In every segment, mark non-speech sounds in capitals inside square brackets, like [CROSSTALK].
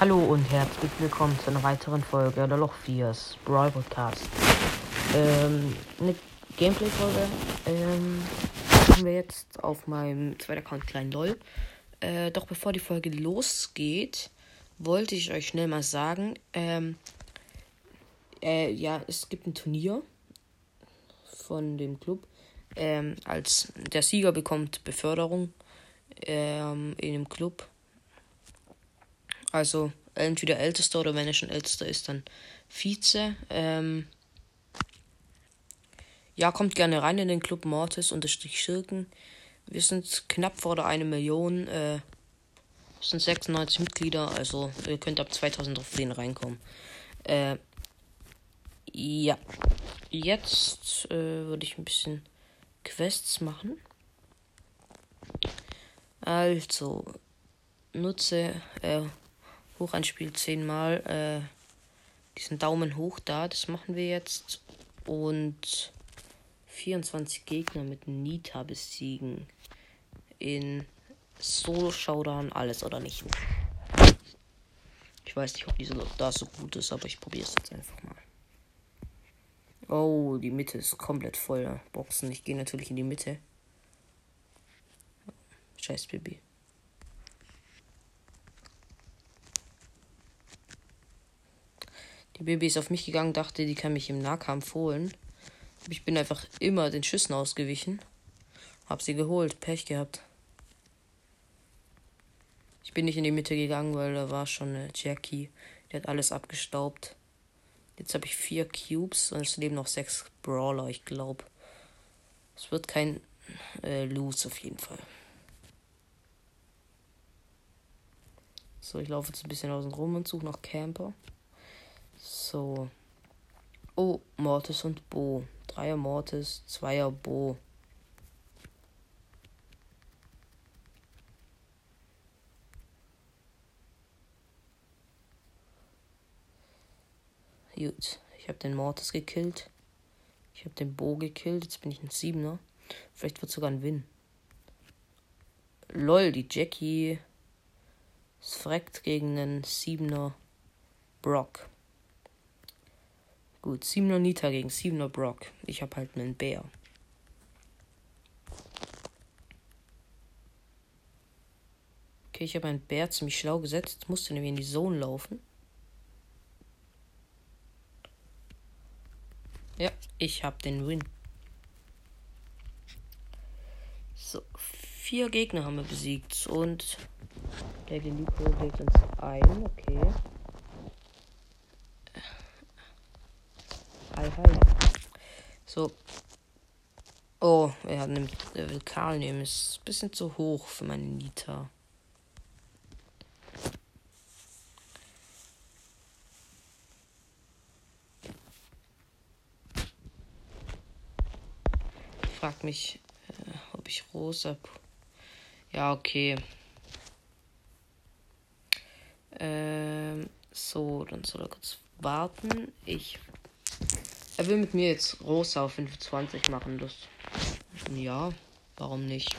Hallo und herzlich willkommen zu einer weiteren Folge der Loch 4's Brawl Podcast. Ähm, eine Gameplay-Folge. Ähm, machen wir jetzt auf meinem zweiten Account Klein LOL. Äh, doch bevor die Folge losgeht, wollte ich euch schnell mal sagen, ähm, äh, ja, es gibt ein Turnier von dem Club. Ähm, als der Sieger bekommt Beförderung ähm, in dem Club also entweder Ältester oder wenn er schon Ältester ist, dann Vize. Ähm, ja, kommt gerne rein in den Club Mortis unterstrich Schirken. Wir sind knapp vor der 1 Million. Äh, sind 96 Mitglieder, also ihr könnt ab 2000 Trophäen reinkommen. Äh, ja. Jetzt äh, würde ich ein bisschen Quests machen. Also, nutze, äh, hoch anspielt zehnmal äh, diesen Daumen hoch da. Das machen wir jetzt. Und 24 Gegner mit Nita besiegen. In Solo Showdown alles oder nicht. Ich weiß nicht, ob diese da so gut ist, aber ich probiere es jetzt einfach mal. Oh, die Mitte ist komplett voll. Boxen. Ich gehe natürlich in die Mitte. Scheiß Baby. Die Baby ist auf mich gegangen, dachte, die kann mich im Nahkampf holen. Ich bin einfach immer den Schüssen ausgewichen. Hab sie geholt, Pech gehabt. Ich bin nicht in die Mitte gegangen, weil da war schon eine Jackie. Die hat alles abgestaubt. Jetzt habe ich vier Cubes und es leben noch sechs Brawler, ich glaube. Es wird kein äh, Lose auf jeden Fall. So, ich laufe jetzt ein bisschen außen rum und suche noch Camper. So. Oh, Mortis und Bo. Dreier Mortis, Zweier Bo. Gut, ich habe den Mortis gekillt. Ich habe den Bo gekillt. Jetzt bin ich ein Siebener. Vielleicht wird sogar ein Win. Lol, die Jackie ist freckt gegen einen Siebener Brock. Gut, 7er Nita gegen 7er Brock. Ich habe halt einen Bär. Okay, ich habe einen Bär ziemlich schlau gesetzt. Musste nämlich in die Zone laufen. Ja, ich habe den Win. So, vier Gegner haben wir besiegt und der Geliebte legt uns ein. Okay. Hi, hi. So. Oh, er nimmt, er will Karl nehmen. Ist ein bisschen zu hoch für meine Nita. Frag mich, äh, ob ich rosa. Ja, okay. Ähm, so, dann soll er kurz warten. Ich er will mit mir jetzt Rosa auf 25 machen. Das. Ja, warum nicht?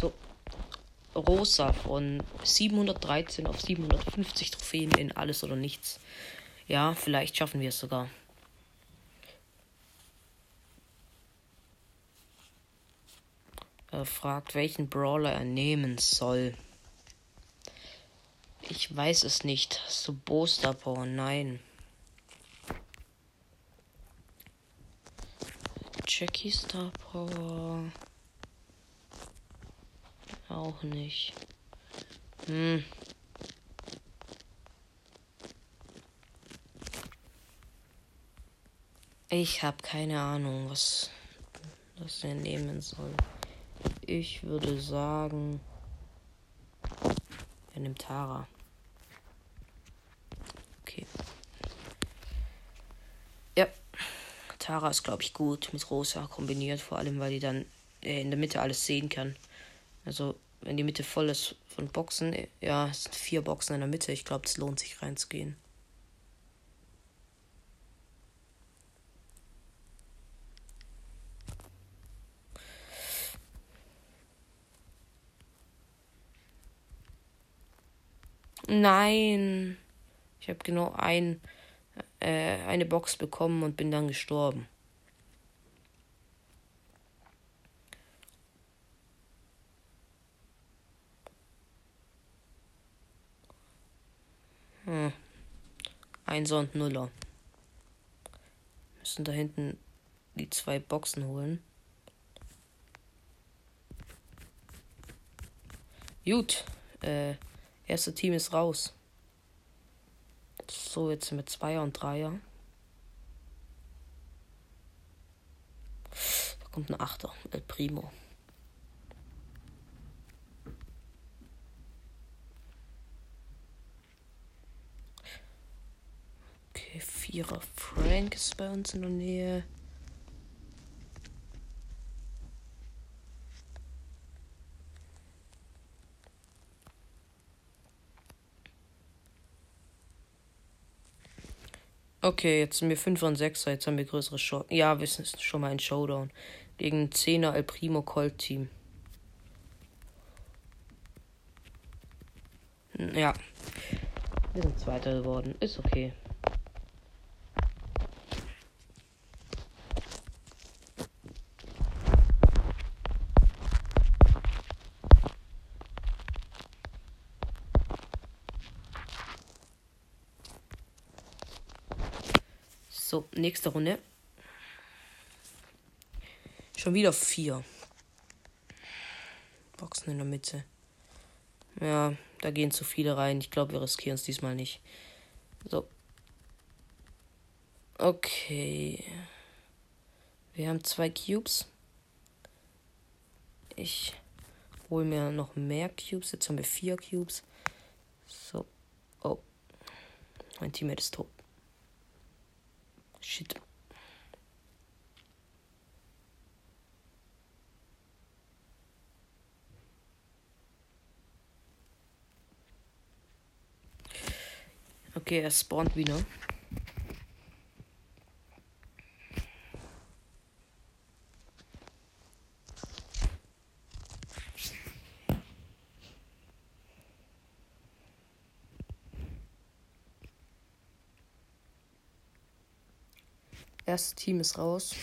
So. Rosa von 713 auf 750 Trophäen in alles oder nichts. Ja, vielleicht schaffen wir es sogar. Äh, fragt, welchen Brawler er nehmen soll. Ich weiß es nicht. So Booster Power, nein. Jackie Star Power. Auch nicht. Hm. Ich habe keine Ahnung, was das wir nehmen soll. Ich würde sagen, er nimmt Tara. Okay. Ja, Tara ist, glaube ich, gut mit Rosa kombiniert, vor allem, weil die dann äh, in der Mitte alles sehen kann. Also, wenn die Mitte voll ist von Boxen, äh, ja, es sind vier Boxen in der Mitte. Ich glaube, es lohnt sich reinzugehen. Nein. Ich habe genau ein, äh, eine Box bekommen und bin dann gestorben. Hm. Einser und Nuller. Müssen da hinten die zwei Boxen holen. Gut. Äh, erste Team ist raus. So, jetzt mit Zweier und Dreier. Da kommt ein Achter. El Primo. Okay, Vierer Frank ist bei uns in der Nähe. Okay, jetzt sind wir 5 und 6, jetzt haben wir größere Chancen. Ja, wir sind schon mal ein Showdown. Gegen 10er El Primo Colt Team. Ja. Wir sind Zweiter geworden. Ist okay. So, nächste Runde. Schon wieder vier. Boxen in der Mitte. Ja, da gehen zu viele rein. Ich glaube, wir riskieren es diesmal nicht. So. Okay. Wir haben zwei Cubes. Ich hole mir noch mehr Cubes. Jetzt haben wir vier Cubes. So. Oh. Mein Teammate ist tot. Shit. Okay, er spawnt wieder. Erste Team ist raus.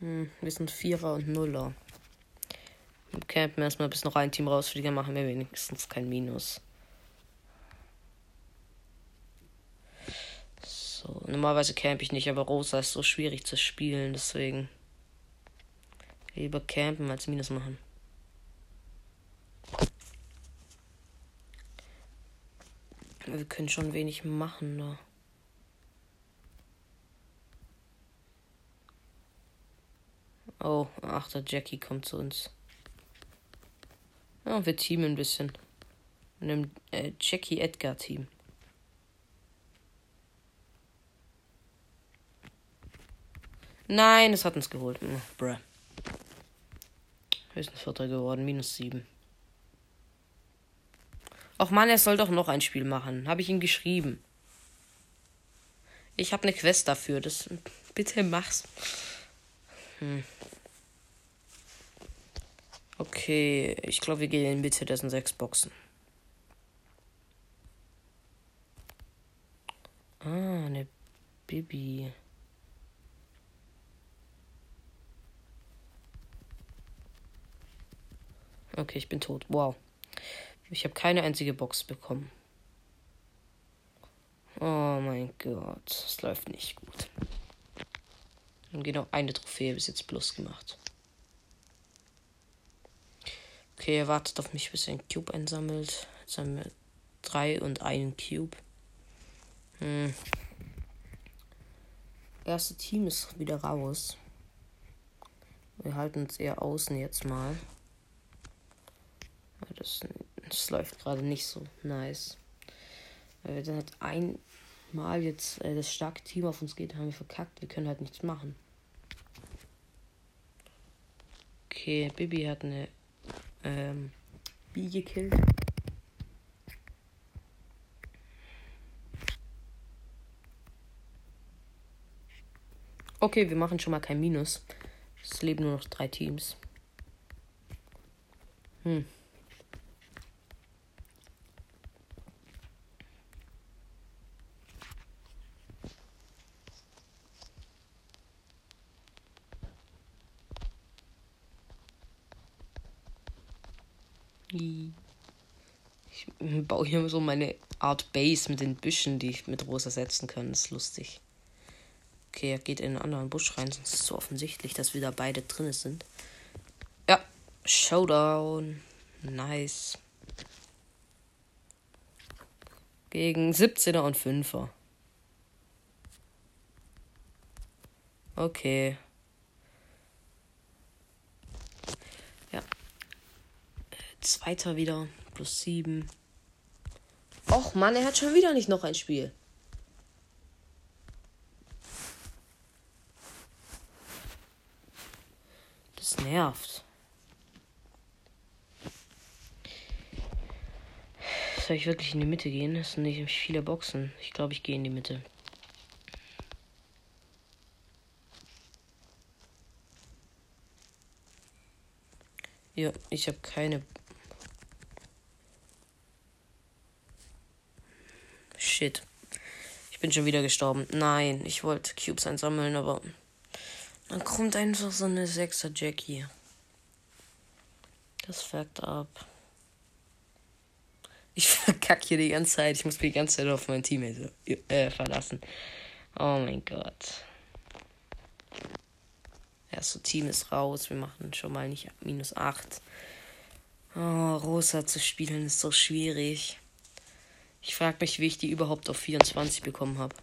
Hm, wir sind Vierer und Nuller. Wir campen erstmal, bis noch ein Team rausfliegt, dann machen wir wenigstens kein Minus. So, normalerweise camp ich nicht, aber Rosa ist so schwierig zu spielen, deswegen lieber campen als Minus machen. Wir können schon wenig machen, ne? Oh, ach, der Jackie kommt zu uns. Ja, wir teamen ein bisschen. Mit einem äh, Jackie Edgar Team. Nein, es hat uns geholt. Hm, bruh. Höchstens Vierter geworden, minus sieben. Och Mann, er soll doch noch ein Spiel machen. Habe ich ihm geschrieben. Ich habe eine Quest dafür. Das bitte mach's. Hm. Okay, ich glaube, wir gehen in Mitte. Das sind sechs Boxen. Ah, eine Bibi. Okay, ich bin tot. Wow. Ich habe keine einzige Box bekommen. Oh mein Gott, es läuft nicht gut. Wir haben genau eine Trophäe bis jetzt plus gemacht. Okay, er wartet auf mich, bis er einen Cube einsammelt. Jetzt haben wir drei und einen Cube. Hm. Erste Team ist wieder raus. Wir halten uns eher außen jetzt mal. Das, das läuft gerade nicht so nice. Weil wir dann halt einmal jetzt äh, das starke Team auf uns geht, haben wir verkackt. Wir können halt nichts machen. Okay, Bibi hat eine ähm, Bee gekillt. Okay, wir machen schon mal kein Minus. Es leben nur noch drei Teams. Hm. Ich baue hier so meine Art Base mit den Büschen, die ich mit Rosa setzen kann. Das ist lustig. Okay, er geht in einen anderen Busch rein, sonst ist es so offensichtlich, dass wir da beide drin sind. Ja, Showdown. Nice. Gegen 17er und 5er. Okay. Ja. Zweiter wieder. Plus 7. Och Mann, er hat schon wieder nicht noch ein Spiel. Das nervt. Soll ich wirklich in die Mitte gehen? Es sind nicht viele Boxen. Ich glaube, ich gehe in die Mitte. Ja, ich habe keine. Shit. Ich bin schon wieder gestorben. Nein, ich wollte Cubes einsammeln, aber dann kommt einfach so eine 6er Jackie. Das fuckt ab. Ich [LAUGHS] verkacke hier die ganze Zeit. Ich muss mich die ganze Zeit auf mein Teammate äh, verlassen. Oh mein Gott. Erste Team ist raus. Wir machen schon mal nicht minus 8. Oh, Rosa zu spielen ist so schwierig. Ich frage mich, wie ich die überhaupt auf 24 bekommen habe.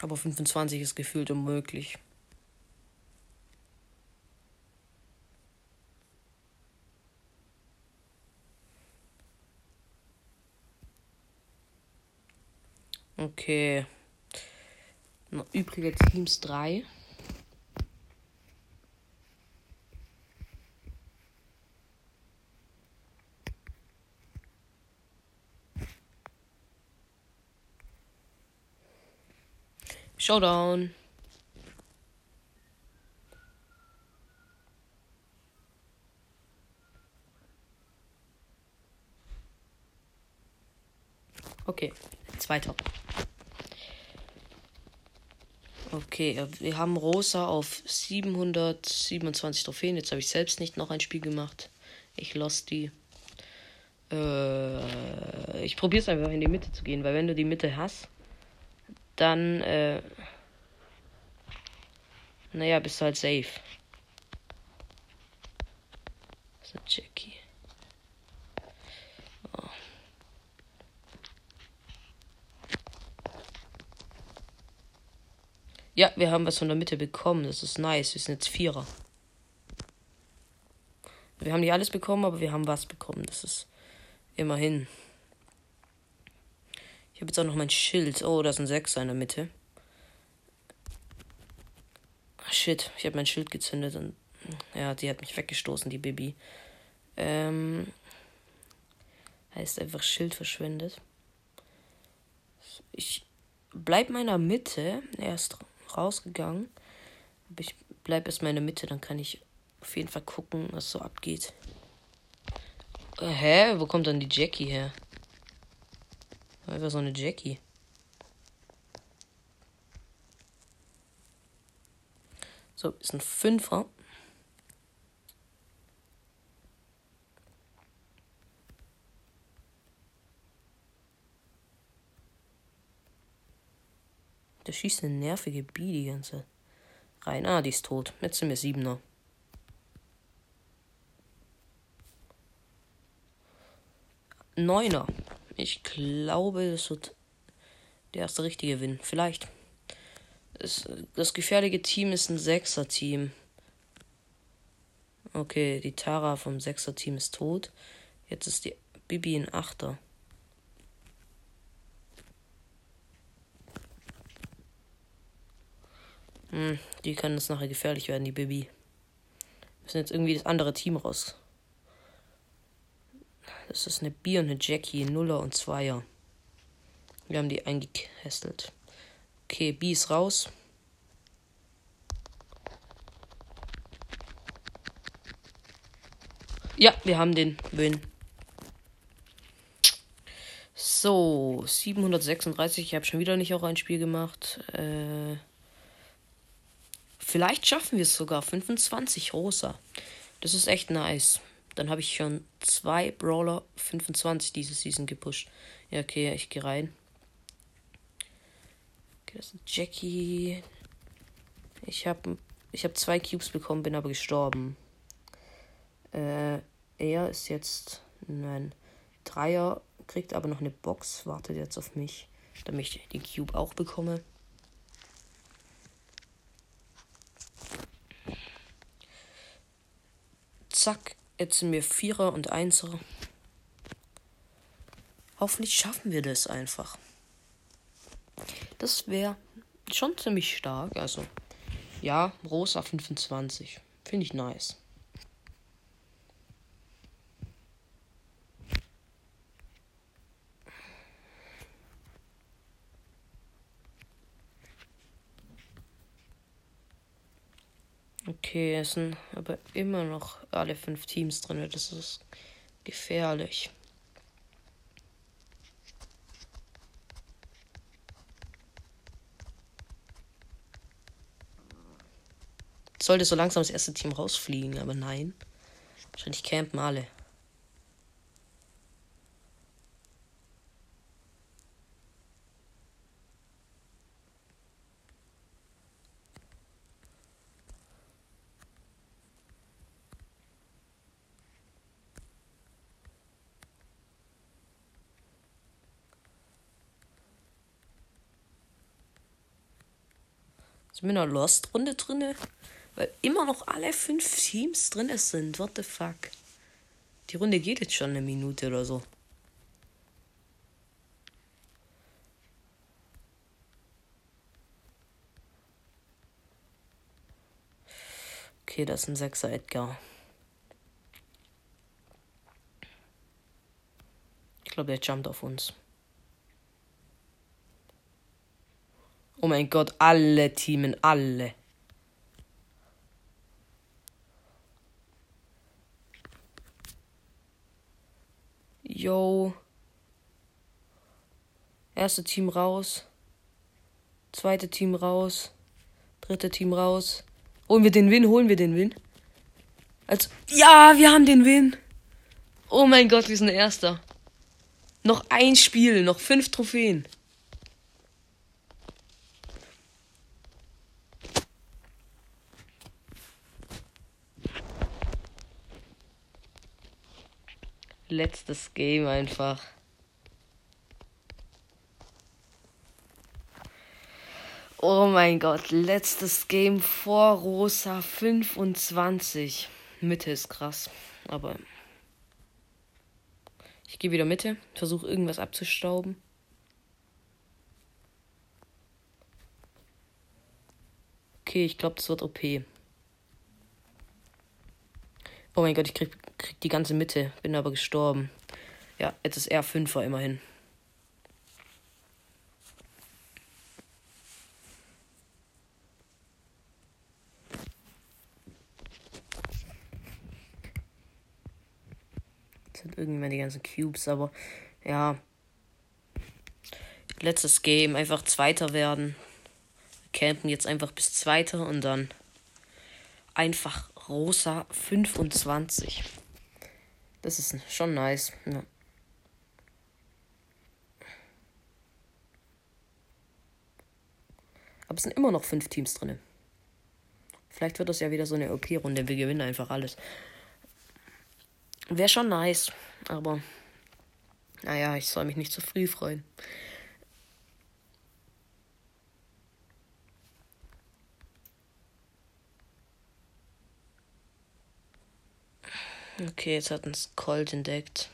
Aber 25 ist gefühlt unmöglich. Okay. Übrige Teams 3. Showdown. Okay, zweiter. Okay, wir haben Rosa auf 727 Trophäen. Jetzt habe ich selbst nicht noch ein Spiel gemacht. Ich lost die. Äh, ich probiere es einfach in die Mitte zu gehen, weil wenn du die Mitte hast, dann, äh, naja, bist du halt safe. Eine Jackie. Oh. Ja, wir haben was von der Mitte bekommen. Das ist nice. Wir sind jetzt Vierer. Wir haben nicht alles bekommen, aber wir haben was bekommen. Das ist immerhin. Ich habe jetzt auch noch mein Schild. Oh, da ist ein Sechser in der Mitte. Shit, ich habe mein Schild gezündet und ja, die hat mich weggestoßen, die Bibi. Ähm, heißt einfach Schild verschwendet. Ich bleib meiner Mitte. Er ist rausgegangen. Aber ich bleib erst meiner Mitte, dann kann ich auf jeden Fall gucken, was so abgeht. Äh, hä? Wo kommt dann die Jackie her? Einfach so eine Jackie. So, ist ein Fünfer. Der schießt eine nervige Bi die ganze rein. Ah, die ist tot. Jetzt sind wir Siebener. Neuner. Ich glaube, das wird der erste richtige Win. Vielleicht. Es, das gefährliche Team ist ein Sechser-Team. Okay, die Tara vom Sechser-Team ist tot. Jetzt ist die Bibi ein Achter. Hm, die kann jetzt nachher gefährlich werden, die Bibi. Wir müssen jetzt irgendwie das andere Team raus. Das ist eine B und eine Jackie, Nuller und Zweier. Wir haben die eingekesselt. Okay, B ist raus. Ja, wir haben den Win. So, 736. Ich habe schon wieder nicht auch ein Spiel gemacht. Äh, vielleicht schaffen wir es sogar. 25 rosa. Das ist echt nice. Dann habe ich schon zwei Brawler 25 diese Season gepusht. Ja, okay, ich gehe rein. Okay, das ist Jackie. Ich habe ich hab zwei Cubes bekommen, bin aber gestorben. Äh, er ist jetzt ein Dreier, kriegt aber noch eine Box, wartet jetzt auf mich, damit ich den Cube auch bekomme. Zack, jetzt sind wir Vierer und Einser. Hoffentlich schaffen wir das einfach. Das wäre schon ziemlich stark. Also, ja, Rosa 25. Finde ich nice. Okay, es sind aber immer noch alle fünf Teams drin. Das ist gefährlich. Sollte so langsam das erste Team rausfliegen, aber nein. Wahrscheinlich campen alle. Sind wir in einer Lost-Runde drinne? Weil immer noch alle fünf Teams drin sind. What the fuck? Die Runde geht jetzt schon eine Minute oder so. Okay, das ist ein Sechser Edgar. Ich glaube, der jumpt auf uns. Oh mein Gott, alle Teamen, alle. Yo. Erste Team raus. Zweite Team raus. Dritte Team raus. Holen wir den Win, holen wir den Win. Also, ja, wir haben den Win. Oh mein Gott, wir sind Erster. Noch ein Spiel, noch fünf Trophäen. Letztes Game einfach. Oh mein Gott, letztes Game vor Rosa 25. Mitte ist krass, aber ich gehe wieder Mitte, versuche irgendwas abzustauben. Okay, ich glaube, das wird OP. Oh mein Gott, ich krieg, krieg die ganze Mitte. Bin aber gestorben. Ja, jetzt ist er Fünfer immerhin. Jetzt sind irgendwann die ganzen Cubes, aber ja. Letztes Game, einfach Zweiter werden. Campen jetzt einfach bis Zweiter und dann einfach Rosa 25. Das ist schon nice. Ja. Aber es sind immer noch fünf Teams drin. Vielleicht wird das ja wieder so eine OP-Runde. Wir gewinnen einfach alles. Wäre schon nice. Aber naja, ich soll mich nicht zu früh freuen. Okay, jetzt hat uns Colt entdeckt.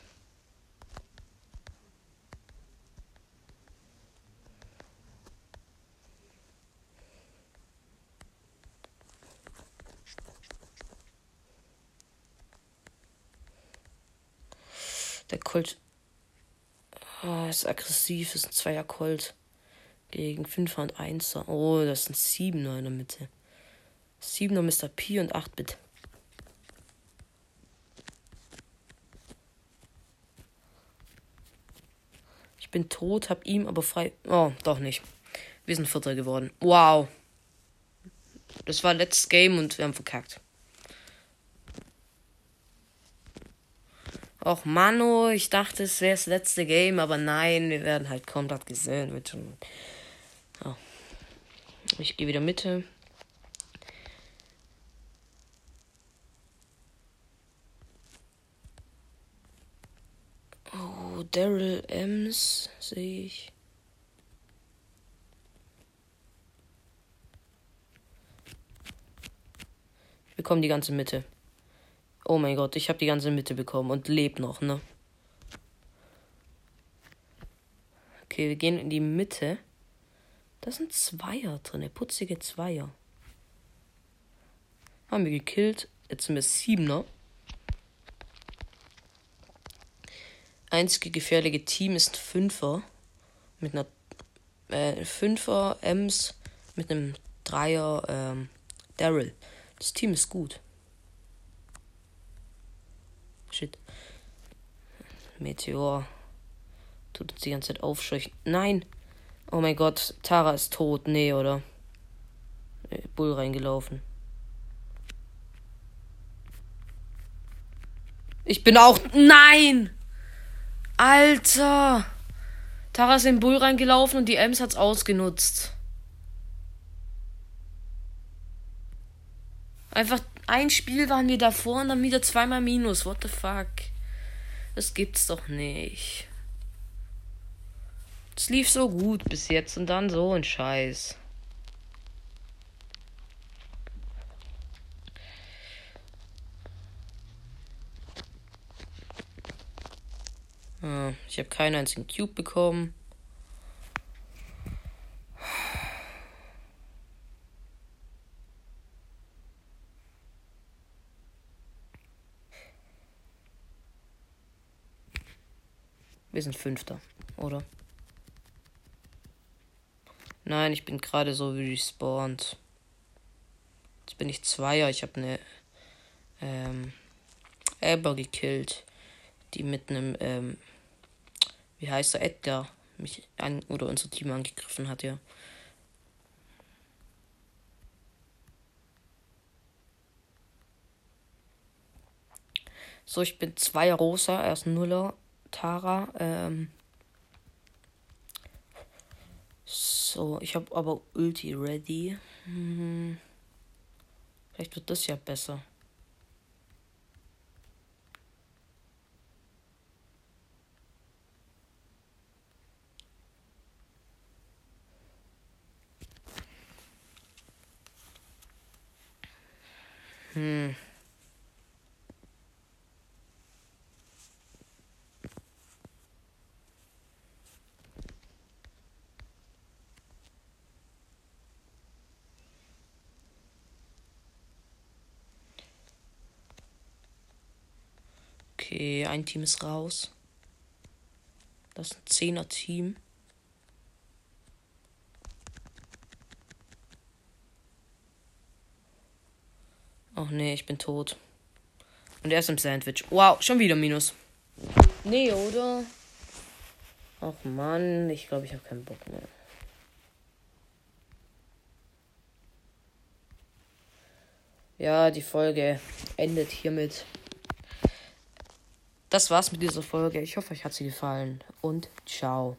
Der Colt oh, ist aggressiv, ist ein Zweier Colt. Gegen 5er und 1er. Oh, das sind 7er in der Mitte. 7er Mr. P und 8-Bit. Bin tot, hab ihm aber frei. Oh, doch nicht. Wir sind Vierter geworden. Wow. Das war letztes Game und wir haben verkackt. Och Mano, ich dachte, es wäre das letzte Game, aber nein, wir werden halt komplett gesehen. Oh. Ich gehe wieder Mitte. Daryl Ems sehe ich. Ich bekomme die ganze Mitte. Oh mein Gott, ich habe die ganze Mitte bekommen und lebe noch, ne? Okay, wir gehen in die Mitte. Da sind Zweier drin, putzige Zweier. Haben wir gekillt. Jetzt sind wir Siebener. Einzige gefährliche Team ist Fünfer. Mit einer äh, Fünfer Ems mit einem Dreier ähm, Daryl. Das Team ist gut. Shit. Meteor. Tut uns die ganze Zeit aufscheuchen. Nein! Oh mein Gott, Tara ist tot. Nee, oder? Äh, Bull reingelaufen. Ich bin auch. Nein! Alter! Tara ist in den Bull reingelaufen und die Ems hat's ausgenutzt. Einfach ein Spiel waren wir davor und dann wieder zweimal Minus. What the fuck? Das gibt's doch nicht. Es lief so gut bis jetzt und dann so ein Scheiß. Ah, ich habe keinen einzigen Cube bekommen. Wir sind Fünfter, oder? Nein, ich bin gerade so wie respawned. Jetzt bin ich Zweier. Ich habe eine ähm, Elber gekillt, die mit einem, ähm, wie heißt er, Edgar mich an oder unser Team angegriffen hat, ja. So, ich bin Zweier Rosa, er ist Nuller. Tara. Ähm so, ich habe aber Ulti ready. Hm. Vielleicht wird das ja besser. Hm. Okay, ein Team ist raus. Das ist ein Zehner-Team. Ach nee, ich bin tot. Und er ist im Sandwich. Wow, schon wieder Minus. Nee, oder? Ach Mann, ich glaube, ich habe keinen Bock mehr. Ja, die Folge endet hiermit das war's mit dieser Folge. Ich hoffe, euch hat sie gefallen und ciao.